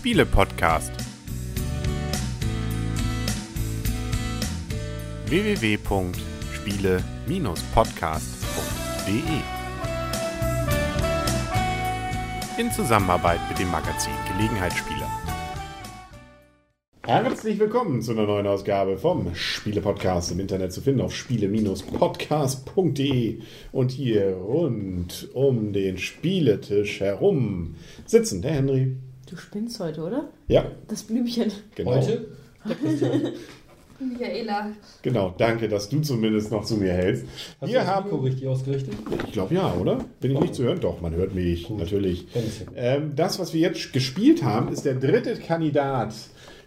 Spiele-Podcast. www.spiele-podcast.de In Zusammenarbeit mit dem Magazin Gelegenheitsspieler. Herzlich willkommen zu einer neuen Ausgabe vom Spiele-Podcast im Internet zu finden auf spiele-podcast.de und hier rund um den Spieletisch herum sitzen der Henry. Du spinnst heute, oder? Ja, Das Blümchen. genau. Heute? Michaela. Genau, danke, dass du zumindest noch zu mir hältst. Hast Wir du das haben, Mikro richtig ausgerichtet? ich glaube ja, oder? Bin ich nicht zu hören? Doch, man hört mich, natürlich. Ein bisschen. Ähm, das, was wir jetzt gespielt haben, ist der dritte Kandidat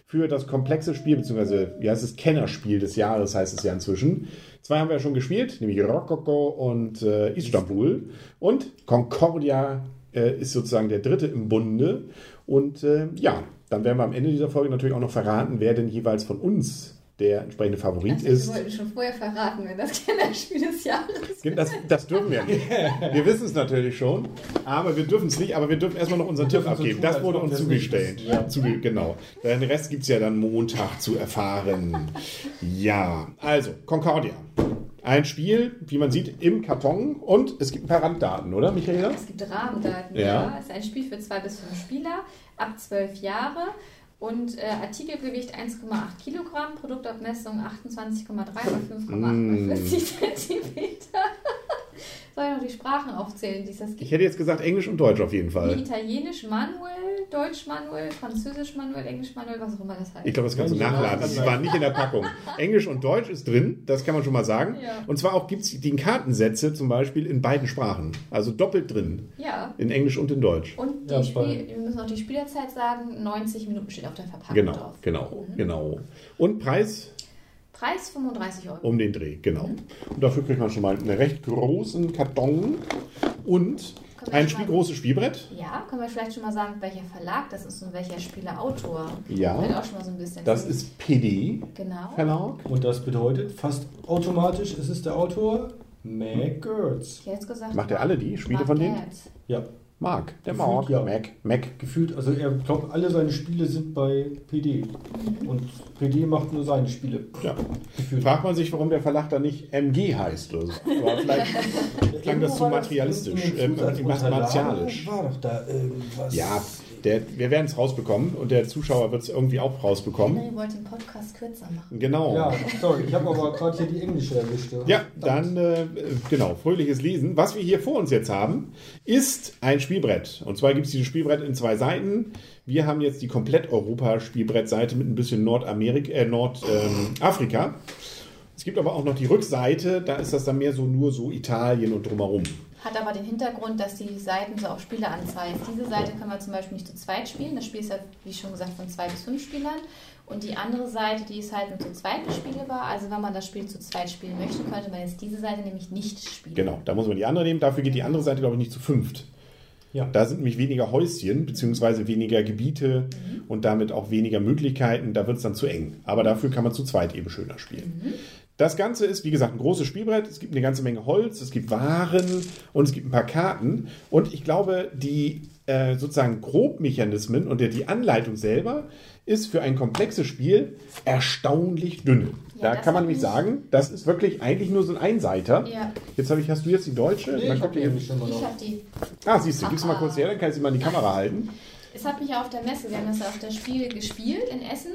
für das komplexe Spiel, beziehungsweise, wie heißt es, Kennerspiel des Jahres heißt es ja inzwischen. Zwei haben wir ja schon gespielt, nämlich Rococo und äh, Istanbul. Und Concordia äh, ist sozusagen der dritte im Bunde. Und äh, ja, dann werden wir am Ende dieser Folge natürlich auch noch verraten, wer denn jeweils von uns der entsprechende Favorit Also, ist. wir wollten schon vorher verraten, wenn das Kennerspiel des Jahres Das, das dürfen wir nicht. Wir wissen es natürlich schon, aber wir dürfen es nicht. Aber wir dürfen erstmal noch unseren Tipp abgeben. tun, Das wurde uns zugestellt. Ja. Zuge genau. Den Rest gibt es ja dann Montag zu erfahren. Ja, also Concordia. Ein Spiel, wie man sieht, im Karton und es gibt ein paar Randdaten, oder, Michaela? Es gibt Rahmendaten. Ja. Ja. Es ist ein Spiel für zwei bis fünf Spieler ab zwölf Jahre. Und äh, Artikelgewicht 1,8 Kilogramm, Produktabmessung 28,3 mal 5,48 Zentimeter. Soll ich noch die Sprachen aufzählen, die es das Ich gibt? hätte jetzt gesagt Englisch und Deutsch auf jeden Fall. Italienisch Manuel, Deutsch Manuel, Französisch Manuel, Englisch Manuel, was auch immer das heißt. Ich glaube, das kannst du nachladen. Das war nicht in der Packung. Englisch und Deutsch ist drin, das kann man schon mal sagen. Ja. Und zwar auch gibt es die Kartensätze zum Beispiel in beiden Sprachen. Also doppelt drin. ja. In Englisch und in Deutsch. Und die Ja, Spiel, wir müssen auch die Spielerzeit sagen, 90 Minuten steht auf der Verpackung Genau, drauf. genau, Mhm. genau. Und Preis Preis 35 Euro. um den Dreh, genau. Und dafür kriegt man schon mal einen recht großen Karton und ein Spiel, mal- großes Spielbrett. Ja, können wir vielleicht schon mal sagen, welcher Verlag das ist und welcher Spielerautor. Ja. Auch schon mal so ein bisschen. Das ist PD Genau. Verlag. Und das bedeutet fast automatisch, ist es der Autor Mac Gertz. Ich hätte jetzt gesagt. Macht er alle die Spiele Mark von denen? Gertz. Ja, Mark, der Gefühlt Mark, ja. Mac, Mac. gefühlt, also er glaubt, alle seine Spiele sind bei PD. Und PD macht nur seine Spiele. Ja. Gefühlt. Fragt man sich, warum der Verlag da nicht MG heißt oder so. Aber vielleicht klang das zu war materialistisch, Zusatzunterlagen martialisch. War doch da irgendwas. Ja, der, wir werden es rausbekommen und der Zuschauer wird es irgendwie auch rausbekommen. Henry wollte den Podcast kürzer machen. Genau. Ja, sorry, ich habe aber gerade hier die englische erwischt. Ja, dann äh, genau, fröhliches Lesen. Was wir hier vor uns jetzt haben, ist ein Spielbrett. Und zwar gibt es dieses Spielbrett in zwei Seiten. Wir haben jetzt die komplett Europa-Spielbrettseite mit ein bisschen Nordamerika, äh, Nordafrika. es gibt aber auch noch die Rückseite, da ist das dann mehr so nur so Italien und drumherum. Hat aber den Hintergrund, dass die Seiten so auf Spiele anzeigen. Diese Seite können wir zum Beispiel nicht zu zweit spielen. Das Spiel ist ja, wie schon gesagt, von zwei bis fünf Spielern. Und die andere Seite, die ist halt nur zu zweit bespielbar. Also wenn man das Spiel zu zweit spielen möchte, könnte man jetzt diese Seite nämlich nicht spielen. Genau, da muss man die andere nehmen. Dafür geht die andere Seite, glaube ich, nicht zu fünft. Ja. Da sind nämlich weniger Häuschen, beziehungsweise weniger Gebiete und damit auch weniger Möglichkeiten. Da wird es dann zu eng. Aber dafür kann man zu zweit eben schöner spielen. Das Ganze ist, wie gesagt, ein großes Spielbrett. Es gibt eine ganze Menge Holz, es gibt Waren und es gibt ein paar Karten. Und ich glaube, die äh, sozusagen Grobmechanismen und der, die Anleitung selber ist für ein komplexes Spiel erstaunlich dünn. Ja, da kann man nämlich mich- sagen, das ist wirklich eigentlich nur so ein Einseiter. Ja. Jetzt habe ich, hast du jetzt die deutsche? Nee, Dann ich habe die- habe die. Ah, siehst du, gibst du mal kurz her, dann kann ich sie mal in die Kamera halten. Es hat mich ja auf der Messe, wir haben das ja auf der Spiel gespielt in Essen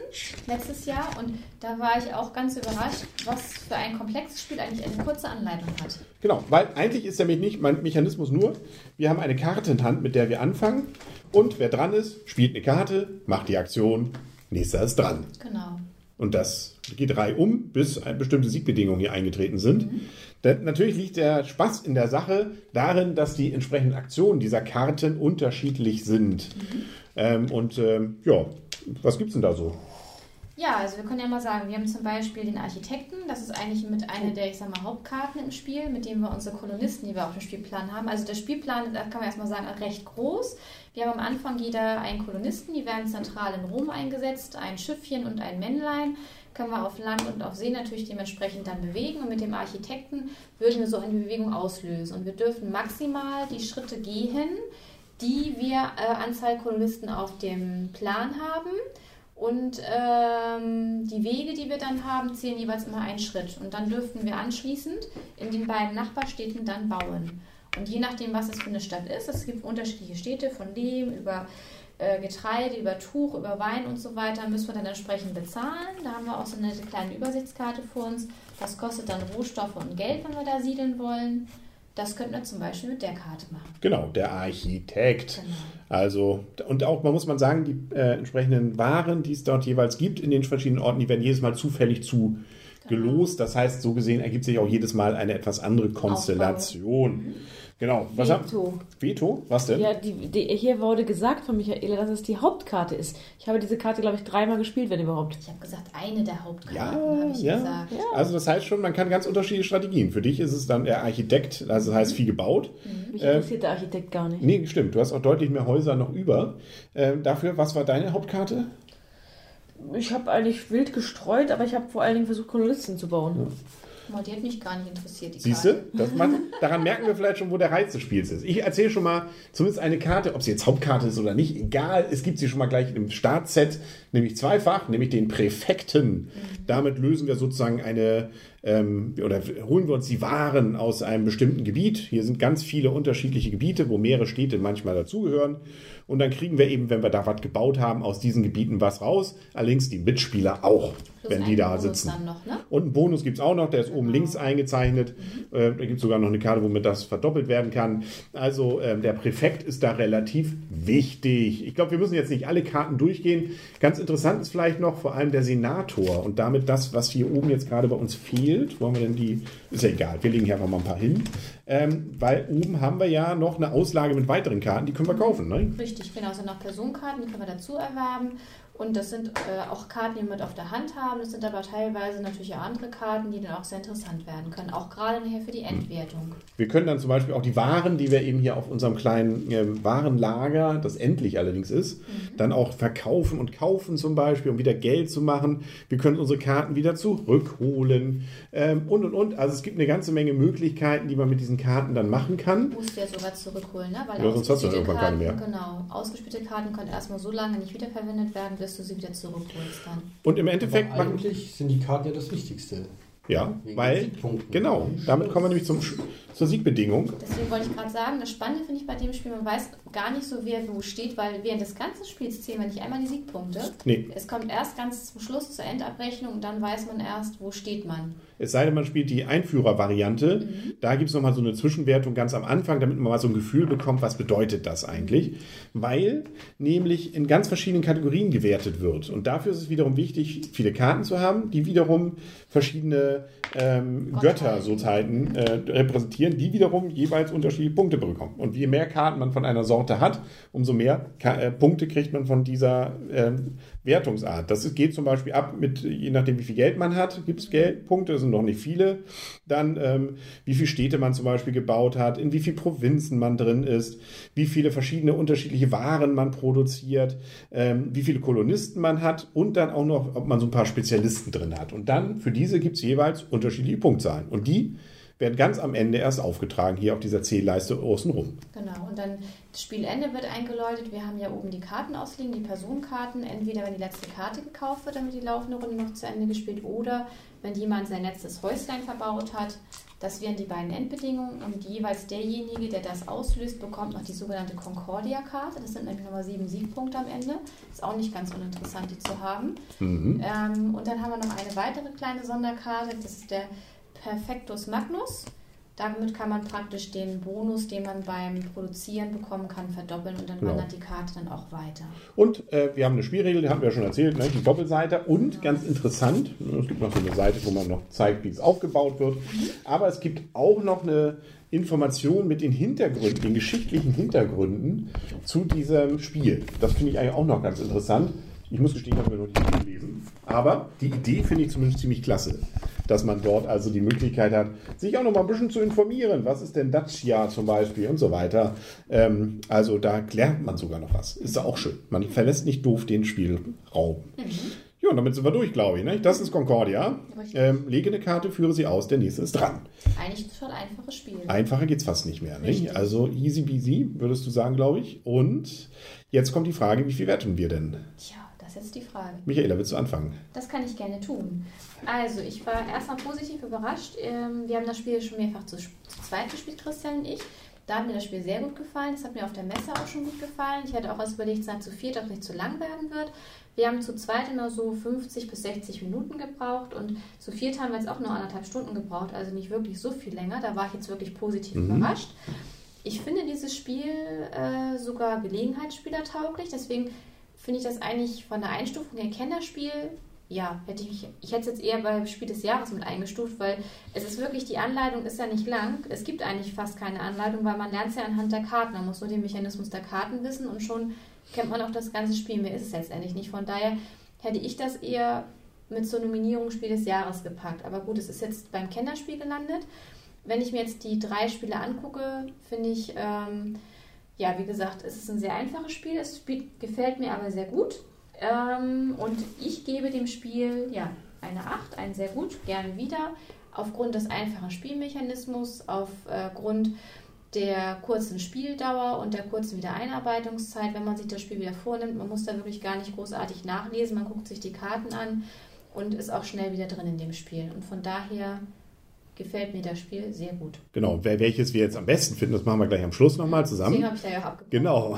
letztes Jahr und da war ich auch ganz überrascht, was für ein komplexes Spiel eigentlich eine kurze Anleitung hat. Genau, weil eigentlich ist Me- nicht mein Mechanismus nur, wir haben eine Karte in Hand, mit der wir anfangen und wer dran ist, spielt eine Karte, macht die Aktion, nächster ist dran. Genau. Und das geht reihum, bis ein- bestimmte Siegbedingungen hier eingetreten sind. Denn natürlich liegt der Spaß in der Sache darin, dass die entsprechenden Aktionen dieser Karten unterschiedlich sind. Ähm, und ähm, ja, was gibt's denn da so? Ja, also wir können ja mal sagen, wir haben zum Beispiel den Architekten, das ist eigentlich mit einer der, ich sag mal, Hauptkarten im Spiel, mit dem wir unsere Kolonisten, die wir auf dem Spielplan haben. Also der Spielplan, da kann man erstmal sagen, recht groß. Wir haben am Anfang jeder einen Kolonisten, die werden zentral in Rom eingesetzt, ein Schiffchen und ein Männlein. Können wir auf Land und auf See natürlich dementsprechend dann bewegen. Und mit dem Architekten würden wir so eine Bewegung auslösen. Und wir dürfen maximal die Schritte gehen, die wir äh, Anzahl Kolonisten auf dem Plan haben. Und ähm, die Wege, die wir dann haben, zählen jeweils immer einen Schritt. Und dann dürften wir anschließend in den beiden Nachbarstädten dann bauen. Und je nachdem, was es für eine Stadt ist, es gibt unterschiedliche Städte, von Lehm über äh, Getreide, über Tuch, über Wein und so weiter, müssen wir dann entsprechend bezahlen. Da haben wir auch so eine kleine Übersichtskarte vor uns. Was kostet dann Rohstoffe und Geld, wenn wir da siedeln wollen. Das könnten wir zum Beispiel mit der Karte machen. Genau, der Architekt. Genau. Also, und auch, man muss man sagen, die äh, entsprechenden Waren, die es dort jeweils gibt in den verschiedenen Orten, die werden jedes Mal zufällig zu gelost. Das heißt, so gesehen ergibt sich auch jedes Mal eine etwas andere Konstellation. Genau. Was haben- Veto. Veto? Was denn? Ja, die, die, hier wurde gesagt von Michaela, dass es die Hauptkarte ist. Ich habe diese Karte, glaube ich, dreimal gespielt, wenn überhaupt. Ich habe gesagt, eine der Hauptkarten, Ja, habe ich ja. gesagt. Also das heißt schon, man kann ganz unterschiedliche Strategien. Für dich ist es dann der Architekt, also das heißt viel gebaut. Mich Ähm, interessiert der Architekt gar nicht. Nee, stimmt. Du hast auch deutlich mehr Häuser noch über. Ähm, dafür, was war deine Hauptkarte? Ich habe eigentlich wild gestreut, aber ich habe vor allen Dingen versucht, Kolonisten zu bauen. Boah, die hat mich gar nicht interessiert, die Siehst du? Daran merken wir vielleicht schon, wo der Reiz des Spiels ist. Ich erzähle schon mal zumindest eine Karte, ob sie jetzt Hauptkarte ist oder nicht, egal. Es gibt sie schon mal gleich im Startset, nämlich zweifach, nämlich den Präfekten. Damit lösen wir sozusagen eine, ähm, oder holen wir uns die Waren aus einem bestimmten Gebiet. Hier sind ganz viele unterschiedliche Gebiete, wo mehrere Städte manchmal dazugehören. Und dann kriegen wir eben, wenn wir da was gebaut haben, aus diesen Gebieten was raus. Allerdings die Mitspieler auch, Plus wenn die da Bonus sitzen. Noch, ne? Und einen Bonus gibt es auch noch, der ist oben Genau. links eingezeichnet. Äh, da gibt es sogar noch eine Karte, womit das verdoppelt werden kann. Also ähm, der Präfekt ist da relativ wichtig. Ich glaube, wir müssen jetzt nicht alle Karten durchgehen. Ganz interessant ist vielleicht noch vor allem der Senator und damit das, was hier oben jetzt gerade bei uns fehlt. Wollen wir denn die? Ist ja egal, wir legen hier einfach mal ein paar hin. Ähm, weil oben haben wir ja noch eine Auslage mit weiteren Karten, die können wir kaufen. Ne? Richtig, genau. Sind noch Personenkarten, die können wir dazu erwerben. Und das sind äh, auch Karten, die wir mit auf der Hand haben. Das sind aber teilweise natürlich auch andere Karten, die dann auch sehr interessant werden können. Auch gerade nachher für die Endwertung. Wir können dann zum Beispiel auch die Waren, die wir eben hier auf unserem kleinen ähm, Warenlager, das endlich allerdings ist, dann auch verkaufen und kaufen zum Beispiel, um wieder Geld zu machen. Wir können unsere Karten wieder zurückholen ähm, und und und. Also es gibt eine ganze Menge Möglichkeiten, die man mit diesen Karten dann machen kann. Musst du ja sogar zurückholen, ne? Weil Ja, sonst hast du irgendwann keine Karten, genau, ausgespielte Karten können erstmal so lange nicht wiederverwendet werden, bis du sie wieder zurückholst dann. Und im Endeffekt Aber eigentlich sind die Karten ja das Wichtigste. ja, Wegen weil genau, damit kommen wir nämlich zum, zur Siegbedingung. Deswegen wollte ich gerade sagen, das Spannende finde ich bei dem Spiel, man weiß gar nicht so, wer wo steht, weil während des ganzen Spiels zählen wir nicht einmal die Siegpunkte. Nee, Es kommt erst ganz zum Schluss zur Endabrechnung und dann weiß man erst, wo steht man. Es sei denn, man spielt die Einführervariante. Da gibt es nochmal so eine Zwischenwertung ganz am Anfang, damit man mal so ein Gefühl bekommt, was bedeutet das eigentlich. Weil nämlich in ganz verschiedenen Kategorien gewertet wird. Und dafür ist es wiederum wichtig, viele Karten zu haben, die wiederum verschiedene ähm, Götter sozusagen äh, repräsentieren, die wiederum jeweils unterschiedliche Punkte bekommen. Und je mehr Karten man von einer Sorte hat, umso mehr Ka äh, Punkte kriegt man von dieser ähm, Wertungsart. Das geht zum Beispiel ab mit, je nachdem wie viel Geld man hat, gibt es Geldpunkte, das sind noch nicht viele. Dann ähm, wie viele Städte man zum Beispiel gebaut hat, in wie viele Provinzen man drin ist, wie viele verschiedene unterschiedliche Waren man produziert, ähm, wie viele Kolonisten man hat und dann auch noch, ob man so ein paar Spezialisten drin hat. Und dann für diese gibt es jeweils unterschiedliche Punktzahlen. Und die werden ganz am Ende erst aufgetragen, hier auf dieser Zählleiste außenrum. Genau, und dann das Spielende wird eingeläutet. Wir haben ja oben die Karten ausliegen, die Personenkarten. Entweder wenn die letzte Karte gekauft wird, damit die laufende Runde noch zu Ende gespielt, oder wenn jemand sein letztes Häuslein verbaut hat. Das wären die beiden Endbedingungen und jeweils derjenige, der das auslöst, bekommt noch die sogenannte Concordia-Karte. Das sind nämlich nochmal sieben Siegpunkte am Ende. Ist auch nicht ganz uninteressant, die zu haben. Ähm, und dann haben wir noch eine weitere kleine Sonderkarte. Das ist der Perfectus Magnus. Damit kann man praktisch den Bonus, den man beim Produzieren bekommen kann, verdoppeln und dann Genau. wandert die Karte dann auch weiter. Und äh, wir haben eine Spielregel, die haben wir ja schon erzählt, ne? die Doppelseite. Und ganz interessant, es gibt noch so eine Seite, wo man noch zeigt, wie es aufgebaut wird. Aber es gibt auch noch eine Information mit den Hintergründen, den geschichtlichen Hintergründen zu diesem Spiel. Das finde ich eigentlich auch noch ganz interessant. Ich muss gestehen, ich habe mir noch nicht gelesen. Aber die Idee finde ich zumindest ziemlich klasse, dass man dort also die Möglichkeit hat, sich auch noch mal ein bisschen zu informieren. Was ist denn Dacia zum Beispiel und so weiter. Ähm, also da lernt man sogar noch was. Ist auch schön. Man verlässt nicht doof den Spielraum. Ja, und damit sind wir durch, glaube ich. Ne? Das ist Concordia. Ähm, lege eine Karte, führe sie aus, der nächste ist dran. Eigentlich ein total einfaches Spiel. Einfacher geht's fast nicht mehr. Nicht? Also easy peasy, würdest du sagen, glaube ich. Und jetzt kommt die Frage, wie viel werten wir denn? Tja, das ist jetzt die Frage. Michaela, willst du anfangen? Das kann ich gerne tun. Also, ich war erstmal positiv überrascht. Ähm, Wir haben das Spiel schon mehrfach zu, zu zweit gespielt, Christian und ich. Da hat mir das Spiel sehr gut gefallen. Das hat mir auf der Messe auch schon gut gefallen. Ich hatte auch erst überlegt, es sei zu viert, es nicht zu lang werden wird. Wir haben zu zweit immer so 50 bis 60 Minuten gebraucht und zu viert haben wir jetzt auch nur anderthalb Stunden gebraucht, also nicht wirklich so viel länger. Da war ich jetzt wirklich positiv überrascht. Ich finde dieses Spiel äh, sogar gelegenheitsspielertauglich, deswegen finde ich das eigentlich von der Einstufung her Kennerspiel. Ja, hätte ich, ich hätte es jetzt eher bei Spiel des Jahres mit eingestuft, weil es ist wirklich, die Anleitung ist ja nicht lang. Es gibt eigentlich fast keine Anleitung, weil man lernt es ja anhand der Karten. Man muss nur den Mechanismus der Karten wissen und schon kennt man auch das ganze Spiel. Mehr ist es letztendlich nicht. Von daher hätte ich das eher mit zur Nominierung Spiel des Jahres gepackt. Aber gut, es ist jetzt beim Kennerspiel gelandet. Wenn ich mir jetzt die drei Spiele angucke, finde ich, ähm, ja, wie gesagt, es ist ein sehr einfaches Spiel. Es spielt, gefällt mir aber sehr gut. Ähm, und ich gebe dem Spiel ja, eine 8, ein sehr gut, gerne wieder. Aufgrund des einfachen Spielmechanismus, aufgrund der kurzen Spieldauer und der kurzen Wiedereinarbeitungszeit, wenn man sich das Spiel wieder vornimmt. Man muss da wirklich gar nicht großartig nachlesen, man guckt sich die Karten an und ist auch schnell wieder drin in dem Spiel. Und von daher gefällt mir das Spiel sehr gut. Genau, welches wir jetzt am besten finden, das machen wir gleich am Schluss nochmal Deswegen zusammen. habe ich da ja auch abgebrochen. Genau.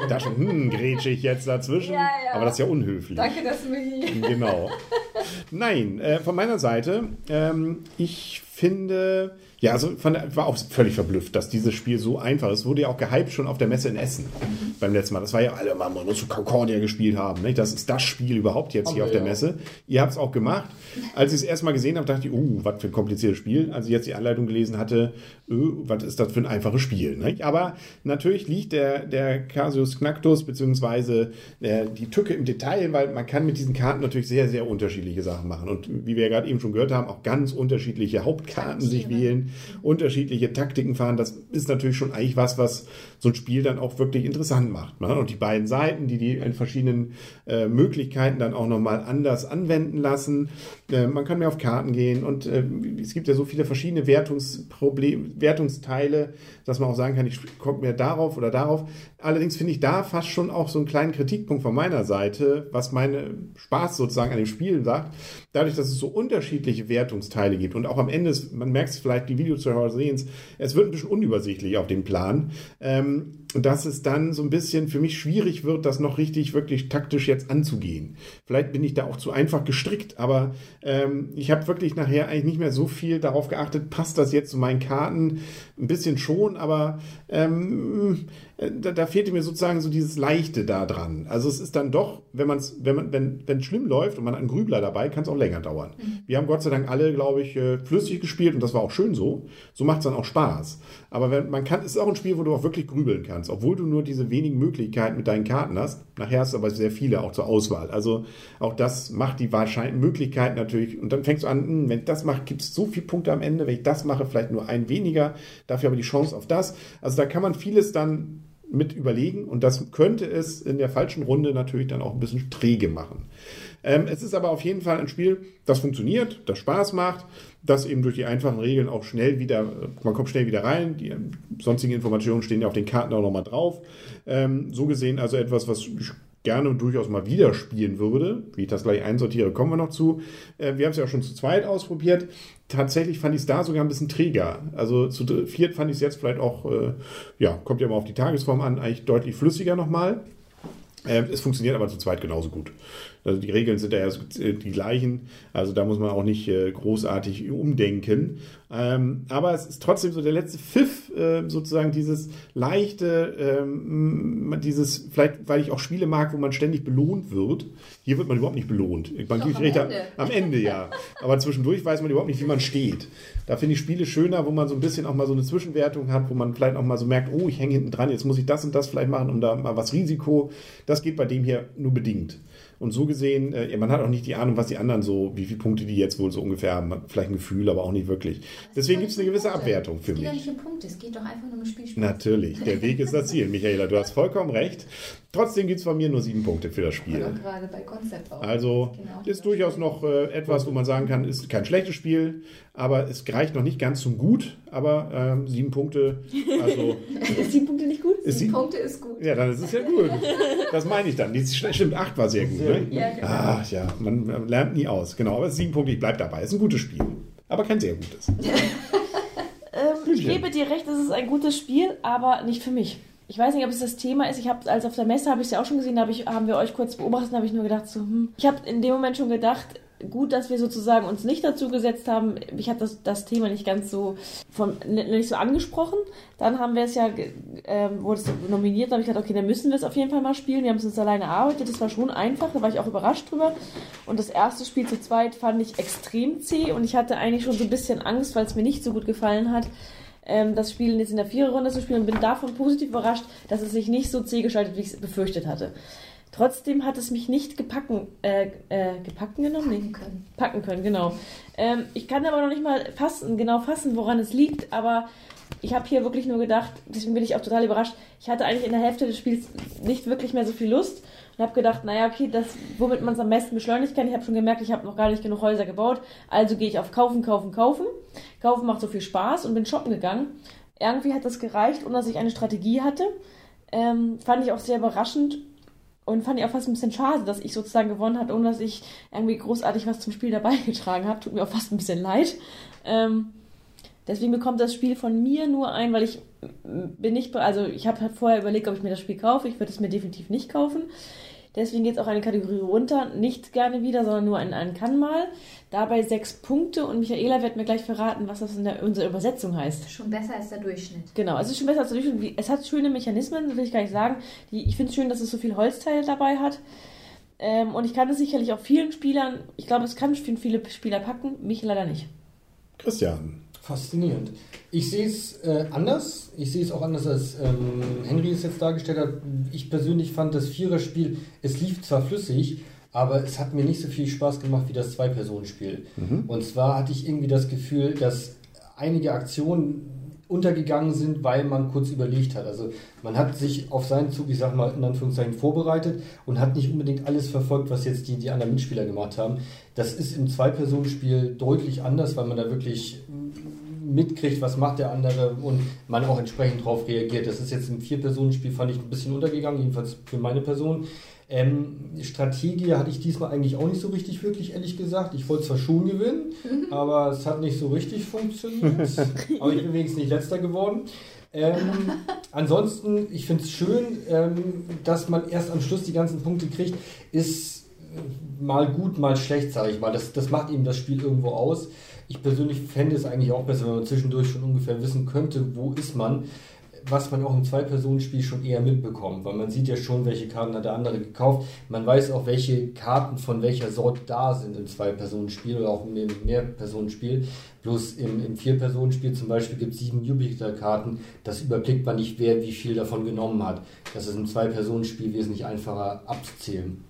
da schon, hm, grätsche ich jetzt dazwischen. Ja, ja. Aber das ist ja unhöflich. Danke, dass du mich Genau. Nein, äh, von meiner Seite, ähm, ich finde, ja, also von, der- war auch völlig verblüfft, dass dieses Spiel so einfach ist. Wurde ja auch gehypt schon auf der Messe in Essen beim letzten Mal. Das war ja alle mal, man muss so Concordia gespielt haben. Nicht? Das ist das Spiel überhaupt jetzt hier Haben auf der ja. Messe. Ihr habt es auch gemacht. Als ich es erst mal gesehen habe, dachte ich, uh, was für ein kompliziertes Spiel. Als ich jetzt die Anleitung gelesen hatte, äh, was ist das für ein einfaches Spiel. Nicht? Aber natürlich liegt der, der Casius Knacktus beziehungsweise äh, die Tücke im Detail, weil man kann mit diesen Karten natürlich sehr, sehr unterschiedliche Sachen machen. Und wie wir ja gerade eben schon gehört haben, auch ganz unterschiedliche Hauptkarten sich wählen, unterschiedliche Taktiken fahren. Das ist natürlich schon eigentlich was, was so ein Spiel dann auch wirklich interessant macht. Ne? Und die beiden Seiten, die die in verschiedenen äh, Möglichkeiten dann auch nochmal anders anwenden lassen. Äh, man kann mehr auf Karten gehen und äh, es gibt ja so viele verschiedene Wertungsteile, dass man auch sagen kann, ich komme mehr darauf oder darauf. Allerdings finde ich da fast schon auch so einen kleinen Kritikpunkt von meiner Seite, was meine Spaß sozusagen an dem Spiel sagt. Dadurch, dass es so unterschiedliche Wertungsteile gibt und auch am Ende, ist, man merkt es vielleicht, die Videozuschauer sehen es, wird ein bisschen unübersichtlich auf dem Plan. Ähm, dass es dann so ein bisschen für mich schwierig wird, das noch richtig, wirklich taktisch jetzt anzugehen. Vielleicht bin ich da auch zu einfach gestrickt, aber ähm, ich habe wirklich nachher eigentlich nicht mehr so viel darauf geachtet, passt das jetzt zu meinen Karten? Ein bisschen schon, aber ähm, äh, da, da fehlte mir sozusagen so dieses Leichte da dran. Also es ist dann doch, wenn man es, wenn man, wenn wenn schlimm läuft und man hat einen Grübler dabei, kann es auch länger dauern. Wir haben Gott sei Dank alle, glaube ich, äh, flüssig gespielt und das war auch schön so. So macht es dann auch Spaß. Aber wenn man kann, es ist auch ein Spiel, wo du auch wirklich grübeln kannst, obwohl du nur diese wenigen Möglichkeiten mit deinen Karten hast. Nachher hast du aber sehr viele auch zur Auswahl. Also auch das macht die wahrscheinlich Möglichkeit natürlich. Und dann fängst du an, hm, wenn ich das mache, gibt es so viele Punkte am Ende. Wenn ich das mache, vielleicht nur ein weniger. Dafür aber die Chance auf das. Also da kann man vieles dann mit überlegen und das könnte es in der falschen Runde natürlich dann auch ein bisschen träge machen. Ähm, es ist aber auf jeden Fall ein Spiel, das funktioniert, das Spaß macht, das eben durch die einfachen Regeln auch schnell wieder, man kommt schnell wieder rein, die ähm, sonstigen Informationen stehen ja auf den Karten auch nochmal drauf. Ähm, so gesehen also etwas, was ich gerne durchaus mal wieder spielen würde. Wie ich das gleich einsortiere, kommen wir noch zu. Äh, wir haben es ja auch schon zu zweit ausprobiert. Tatsächlich fand ich es da sogar ein bisschen träger. Also zu viert fand ich es jetzt vielleicht auch, äh, ja, kommt ja mal auf die Tagesform an, eigentlich deutlich flüssiger nochmal. Äh, es funktioniert aber zu zweit genauso gut. Also die Regeln sind da ja äh, die gleichen, also da muss man auch nicht äh, großartig umdenken. Ähm, aber es ist trotzdem so der letzte Pfiff, sozusagen dieses leichte, ähm, dieses, vielleicht weil ich auch Spiele mag, wo man ständig belohnt wird. Hier wird man überhaupt nicht belohnt. Man Doch, am Ende. am Ende ja. Aber zwischendurch weiß man überhaupt nicht, wie man steht. Da finde ich Spiele schöner, wo man so ein bisschen auch mal so eine Zwischenwertung hat, wo man vielleicht auch mal so merkt, oh, ich hänge hinten dran, jetzt muss ich das und das vielleicht machen, um da mal was Risiko. Das geht bei dem hier nur bedingt. Und so gesehen, äh, man hat auch nicht die Ahnung, was die anderen so, wie viele Punkte die jetzt wohl so ungefähr haben. Man hat Vielleicht ein Gefühl, aber auch nicht wirklich. Deswegen gibt es eine gewisse Abwertung für Es geht mich. nicht um Punkte, es geht doch einfach nur um Spielspaß. Natürlich, der Weg ist das Ziel. Michaela, du hast vollkommen recht. Trotzdem gibt es von mir nur sieben Punkte für das Spiel. gerade bei Konzept auch. Also Genau. ist durchaus noch äh, etwas, wo man sagen kann, ist kein schlechtes Spiel, aber es reicht noch nicht ganz zum Gut. Aber ähm, sieben Punkte, also Ist sieben Punkte nicht gut? ist Die sie, Punkte ist gut. ja, dann ist es ja gut. Das meine ich dann. Die stimmt, acht war sehr gut. Ne? Ja, genau. Ach ja, man lernt nie aus. Genau, aber es ist sieben Punkte, ich bleibe dabei. Es ist ein gutes Spiel, aber kein sehr gutes. Ähm, ich gebe dir recht, es ist ein gutes Spiel, aber nicht für mich. Ich weiß nicht, ob es das Thema ist. Ich habe, als auf der Messe habe ich es ja auch schon gesehen, da hab ich, haben wir euch kurz beobachtet, da habe ich nur gedacht, so, hm. Ich habe in dem Moment schon gedacht, gut, dass wir sozusagen uns nicht dazu gesetzt haben. Ich habe das, das Thema nicht ganz so von, nicht so angesprochen. Dann haben wir es ja, ähm, wurde es nominiert, da habe ich gedacht, okay, dann müssen wir es auf jeden Fall mal spielen. Wir haben es uns alleine erarbeitet, das war schon einfach, da war ich auch überrascht drüber. Und das erste Spiel zu zweit fand ich extrem zäh und ich hatte eigentlich schon so ein bisschen Angst, weil es mir nicht so gut gefallen hat, ähm, das Spiel jetzt in der Viererrunde zu spielen und bin davon positiv überrascht, dass es sich nicht so zäh gestaltet, wie ich es befürchtet hatte. Trotzdem hat es mich nicht gepacken, äh, äh, gepacken genommen? Nee, Packen können. packen können, genau. Ähm, ich kann aber noch nicht mal fassen, genau fassen, woran es liegt, aber ich habe hier wirklich nur gedacht, deswegen bin ich auch total überrascht, ich hatte eigentlich in der Hälfte des Spiels nicht wirklich mehr so viel Lust und habe gedacht, naja, okay, das, womit man es am besten beschleunigen kann, ich habe schon gemerkt, ich habe noch gar nicht genug Häuser gebaut, also gehe ich auf Kaufen, Kaufen, Kaufen. Kaufen macht so viel Spaß und bin shoppen gegangen. Irgendwie hat das gereicht, ohne dass ich eine Strategie hatte. Ähm, fand ich auch sehr überraschend und fand ich auch fast ein bisschen schade, dass ich sozusagen gewonnen habe, ohne dass ich irgendwie großartig was zum Spiel dabei getragen habe. Tut mir auch fast ein bisschen leid. Ähm, deswegen bekommt das Spiel von mir nur ein, weil ich bin nicht, also ich habe halt vorher überlegt, ob ich mir das Spiel kaufe. Ich würde es mir definitiv nicht kaufen. Deswegen geht es auch eine Kategorie runter. Nicht gerne wieder, sondern nur in einen kann mal. Dabei sechs Punkte und Michaela wird mir gleich verraten, was das in der, unserer Übersetzung heißt. Schon besser als der Durchschnitt. Genau, es ist schon besser als der Durchschnitt. Es hat schöne Mechanismen, das will ich gar nicht sagen. Die, ich finde es schön, dass es so viel Holzteile dabei hat. Ähm, und ich kann es sicherlich auch vielen Spielern, ich glaube, es kann für viele Spieler packen, mich leider nicht. Christian. Faszinierend. Ich sehe es äh, anders. Ich sehe es auch anders, als ähm, Henry es jetzt dargestellt hat. Ich persönlich fand das Viererspiel, es lief zwar flüssig, aber es hat mir nicht so viel Spaß gemacht wie das Zwei-Personen-Spiel. Und zwar hatte ich irgendwie das Gefühl, dass einige Aktionen untergegangen sind, weil man kurz überlegt hat. Also man hat sich auf seinen Zug, ich sag mal in Anführungszeichen, vorbereitet und hat nicht unbedingt alles verfolgt, was jetzt die, die anderen Mitspieler gemacht haben. Das ist im Zwei-Personen-Spiel deutlich anders, weil man da wirklich mitkriegt, was macht der andere und man auch entsprechend darauf reagiert. Das ist jetzt im Vier-Personen-Spiel, fand ich ein bisschen untergegangen, jedenfalls für meine Person. Ähm, Strategie hatte ich diesmal eigentlich auch nicht so richtig wirklich, ehrlich gesagt. Ich wollte zwar schon gewinnen, aber es hat nicht so richtig funktioniert. aber ich bin wenigstens nicht letzter geworden. Ähm, ansonsten, ich finde es schön, ähm, dass man erst am Schluss die ganzen Punkte kriegt. Ist äh, mal gut, mal schlecht, sage ich mal. Das, das macht eben das Spiel irgendwo aus. Ich persönlich fände es eigentlich auch besser, wenn man zwischendurch schon ungefähr wissen könnte, wo ist man. Was man auch im Zwei-Personen-Spiel schon eher mitbekommt, weil man sieht ja schon, welche Karten hat der andere gekauft. Man weiß auch, welche Karten von welcher Sorte da sind im Zwei-Personen-Spiel oder auch im Mehr-Personen-Spiel. Bloß im, im Vier-Personen-Spiel zum Beispiel gibt es sieben Jupiter-Karten. Das überblickt man nicht, wer wie viel davon genommen hat. Das ist im Zwei-Personen-Spiel wesentlich einfacher abzuzählen.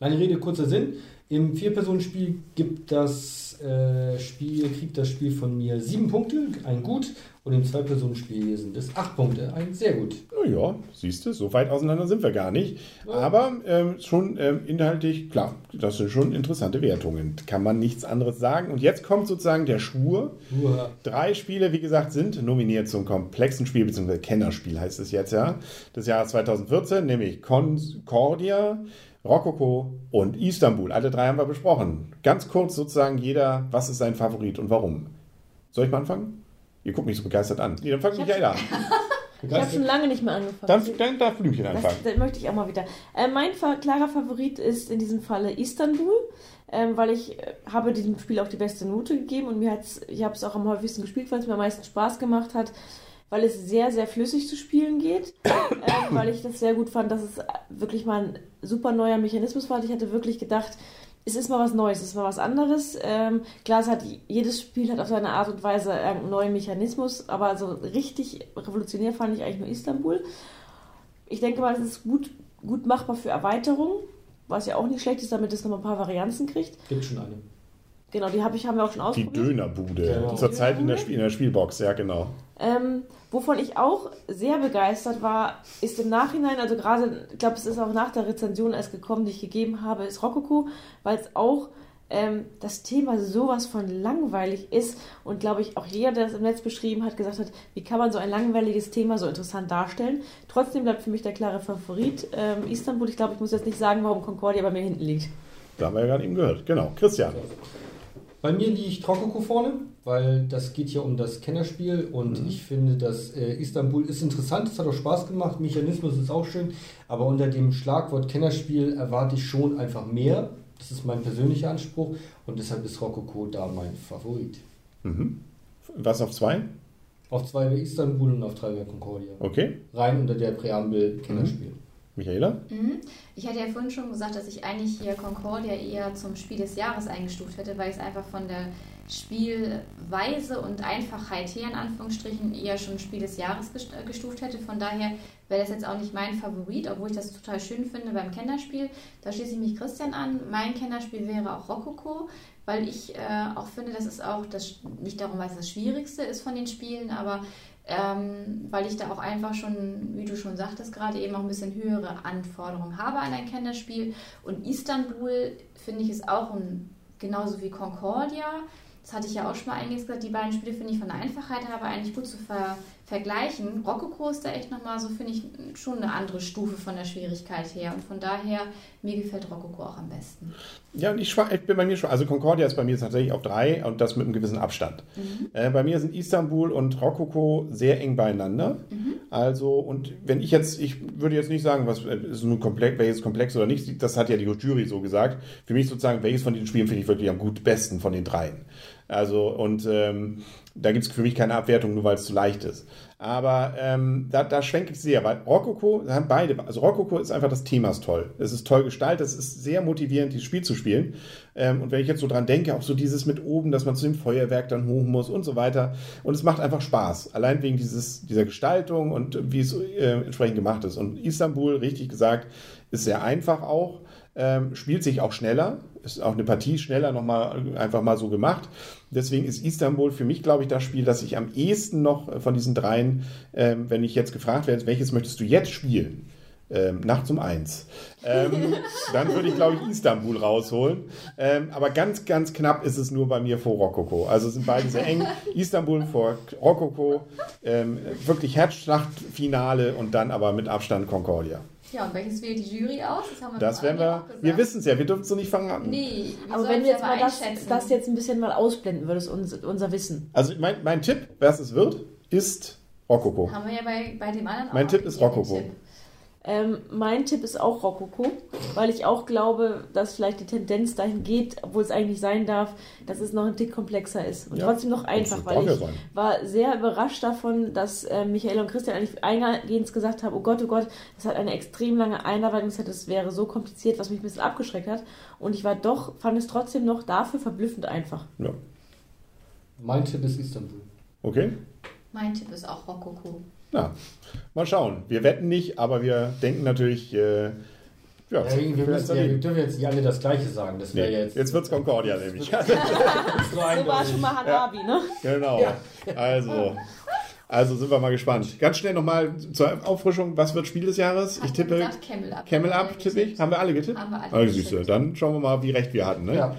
Lange Rede, kurzer Sinn. Im Vier-Personen-Spiel gibt das äh, Spiel, kriegt das Spiel von mir sieben Punkte, ein Gut. Und im Zwei-Personen-Spiel sind es acht Punkte, ein sehr gut. Naja, siehst du, so weit auseinander sind wir gar nicht. Aber ähm, schon ähm, inhaltlich, klar, das sind schon interessante Wertungen. Kann man nichts anderes sagen. Und jetzt kommt sozusagen der Schwur. Uah. Drei Spiele, wie gesagt, sind nominiert zum komplexen Spiel, beziehungsweise Kennerspiel heißt es jetzt ja, des Jahres 2014, nämlich Concordia, Rococo und Istanbul. Alle drei haben wir besprochen. Ganz kurz sozusagen jeder, was ist sein Favorit und warum? Soll ich mal anfangen? Ihr guckt mich so begeistert an. Nee, dann fangt Ich hab- Michaela an. Ich habe schon lange nicht mehr angefangen. Dann, dann darf Blümchen Das, anfangen. das möchte ich auch mal wieder. Äh, mein klarer Favorit ist in diesem Falle Istanbul, ähm, weil ich äh, habe diesem Spiel auch die beste Note gegeben und mir hat's, ich habe es auch am häufigsten gespielt, weil es mir am meisten Spaß gemacht hat, weil es sehr, sehr flüssig zu spielen geht, ähm, weil ich das sehr gut fand, dass es wirklich mal ein super neuer Mechanismus war. Ich hatte wirklich gedacht, es ist mal was Neues, es ist mal was anderes. Ähm, klar, es hat, jedes Spiel hat auf seine Art und Weise einen neuen Mechanismus, aber so richtig revolutionär fand ich eigentlich nur Istanbul. Ich denke mal, es ist gut, gut machbar für Erweiterungen, was ja auch nicht schlecht ist, damit es nochmal ein paar Varianzen kriegt. Gibt schon eine. Genau, die hab ich, haben wir auch schon Die ausprobiert. Dönerbude. Genau. Zurzeit in der? Spiel, in der Spielbox, ja genau. Ähm, wovon ich auch sehr begeistert war, ist im Nachhinein, also gerade, ich glaube, es ist auch nach der Rezension erst gekommen, die ich gegeben habe, ist Rococo, weil es auch ähm, das Thema sowas von langweilig ist und glaube ich auch jeder, der es im Netz beschrieben hat, gesagt hat, wie kann man so ein langweiliges Thema so interessant darstellen. Trotzdem bleibt für mich der klare Favorit ähm, Istanbul. Ich glaube, ich muss jetzt nicht sagen, warum Concordia bei mir hinten liegt. Da haben wir ja gerade eben gehört. Genau. Christian. Bei mir liegt Rokoko vorne, weil das geht hier um das Kennerspiel und Mhm. ich finde, dass äh, Istanbul ist interessant, es hat auch Spaß gemacht, Mechanismus ist auch schön, aber unter dem Schlagwort Kennerspiel erwarte ich schon einfach mehr. Das ist mein persönlicher Anspruch und deshalb ist Rokoko da mein Favorit. Mhm. Was auf zwei? Auf zwei wäre Istanbul und auf drei wäre Concordia. Okay. Rein unter der Präambel Kennerspiel. Michaela? Mhm. Ich hatte ja vorhin schon gesagt, dass ich eigentlich hier Concordia eher zum Spiel des Jahres eingestuft hätte, weil ich es einfach von der Spielweise und Einfachheit her in Anführungsstrichen eher schon Spiel des Jahres äh, gestuft hätte. Von daher wäre das jetzt auch nicht mein Favorit, obwohl ich das total schön finde beim Kennerspiel. Da schließe ich mich Christian an. Mein Kennerspiel wäre auch Rococo, weil ich äh, auch finde, das ist auch das nicht darum, weil es das Schwierigste ist von den Spielen, aber ähm, weil ich da auch einfach schon, wie du schon sagtest, gerade eben auch ein bisschen höhere Anforderungen habe an ein Kennerspiel. Und Istanbul finde ich ist auch ein, genauso wie Concordia. Das hatte ich ja auch schon mal eingangs gesagt. Die beiden Spiele finde ich von der Einfachheit her aber eigentlich gut zu ver vergleichen. Rococo ist da echt nochmal so, finde ich, schon eine andere Stufe von der Schwierigkeit her. Und von daher, mir gefällt Rococo auch am besten. Ja, und ich, bin bei mir schon. Also Concordia ist bei mir tatsächlich auf drei und das mit einem gewissen Abstand. Äh, bei mir sind Istanbul und Rococo sehr eng beieinander. Also, und wenn ich jetzt, ich würde jetzt nicht sagen, was äh, ist nun komplex, welches komplex oder nicht, das hat ja die Jury so gesagt. Für mich sozusagen, welches von diesen Spielen finde ich wirklich am gut besten von den dreien. Also, und ähm, da gibt es für mich keine Abwertung, nur weil es zu leicht ist. Aber ähm, da, da schwenke ich sehr, weil Rococo, da haben beide, also Rococo ist einfach das Thema ist toll. Es ist toll gestaltet, es ist sehr motivierend, dieses Spiel zu spielen. Ähm, und wenn ich jetzt so dran denke, auch so dieses mit oben, dass man zu dem Feuerwerk dann hoch muss und so weiter. Und es macht einfach Spaß. Allein wegen dieses, dieser Gestaltung und wie es äh, entsprechend gemacht ist. Und Istanbul, richtig gesagt, ist sehr einfach auch. Ähm, spielt sich auch schneller, ist auch eine Partie schneller nochmal einfach mal so gemacht. Deswegen ist Istanbul für mich, glaube ich, das Spiel, das ich am ehesten noch von diesen dreien, ähm, wenn ich jetzt gefragt werde, welches möchtest du jetzt spielen? Ähm, nachts um eins. Ähm, dann würde ich, glaube ich, Istanbul rausholen. Ähm, aber ganz, ganz knapp ist es nur bei mir vor Rococo. Also sind beide sehr eng. Istanbul vor Rococo. Ähm, wirklich Herzschlachtfinale und dann aber mit Abstand Concordia. Ja, und welches wählt die Jury aus? Das haben wir Das werden wir. Wir wissen es ja, wir dürfen es so nicht verraten. Nee, wir Aber wenn du jetzt mal das, das jetzt ein bisschen mal ausblenden würdest, unser, unser Wissen. Also mein, mein Tipp, was es wird, ist Rococo. Haben wir ja bei, bei dem anderen Mein auch Tipp ist den Tipp. Ähm, mein Tipp ist auch Rococo, weil ich auch glaube, dass vielleicht die Tendenz dahin geht, obwohl es eigentlich sein darf, dass es noch ein Tick komplexer ist und Ja, trotzdem noch einfach, weil ich sein. war sehr überrascht davon, dass äh, Michael und Christian eigentlich eingehend gesagt haben, oh Gott, oh Gott, das hat eine extrem lange Einarbeitungszeit, das wäre so kompliziert, was mich ein bisschen abgeschreckt hat und ich war doch, fand es trotzdem noch dafür verblüffend einfach. Ja. Mein Tipp ist Istanbul. Okay? Mein Tipp ist auch Rococo. Na, mal schauen. Wir wetten nicht, aber wir denken natürlich. Äh, ja, Ja, wir, müssen, ja, wir dürfen jetzt nicht alle das Gleiche sagen. Das nee, jetzt. jetzt wird es Concordia nämlich. So war schon mal Hanabi, ne? genau. Also. Also sind wir mal gespannt. Ganz schnell nochmal zur Auffrischung. Was wird Spiel des Jahres? Hast Ich tippe gesagt, Camel Up. Camel Up, tippe ich. Haben wir alle getippt? Haben wir alle Also siehst du, getippt. dann schauen wir mal, wie recht wir hatten. Ne? Ja,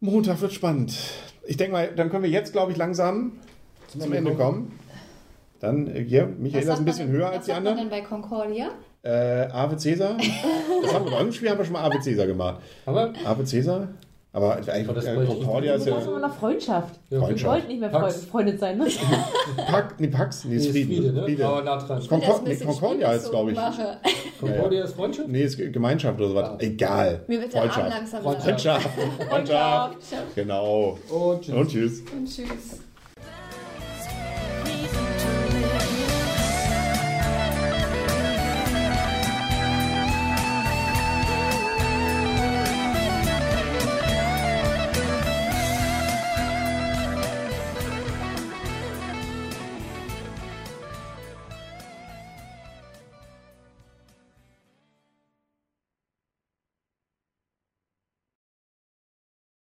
Montag wird spannend. Ich denke mal, dann können wir jetzt, glaube ich, langsam zum Ende kommen. Dann äh, hier, Michaela ist ein bisschen höher als die Was anderen. denn bei Concordia? Äh, Ave Cäsar. Das haben wir bei uns Spiel haben wir schon mal Ave Cäsar gemacht. Aber Ave Cäsar. Aber eigentlich Aber das äh, Concordia ist Das ist ja immer noch Freundschaft. Ja, Wir Freundschaft. wollten nicht mehr Pax. befreundet sein, ne? Pax, nee, Pax, nee, Nee, ist Frieden. Friede, ne? Friede. Aber nah dran. Concor nee, Concordia ist, glaube ich. Concordia ist Freundschaft? Nee, ist Gemeinschaft oder sowas. Ah. Egal. Mir wird der Arm Freundschaft. langsam Freundschaft. Freundschaft. Freundschaft. Genau. Und tschüss. Und tschüss. Und tschüss.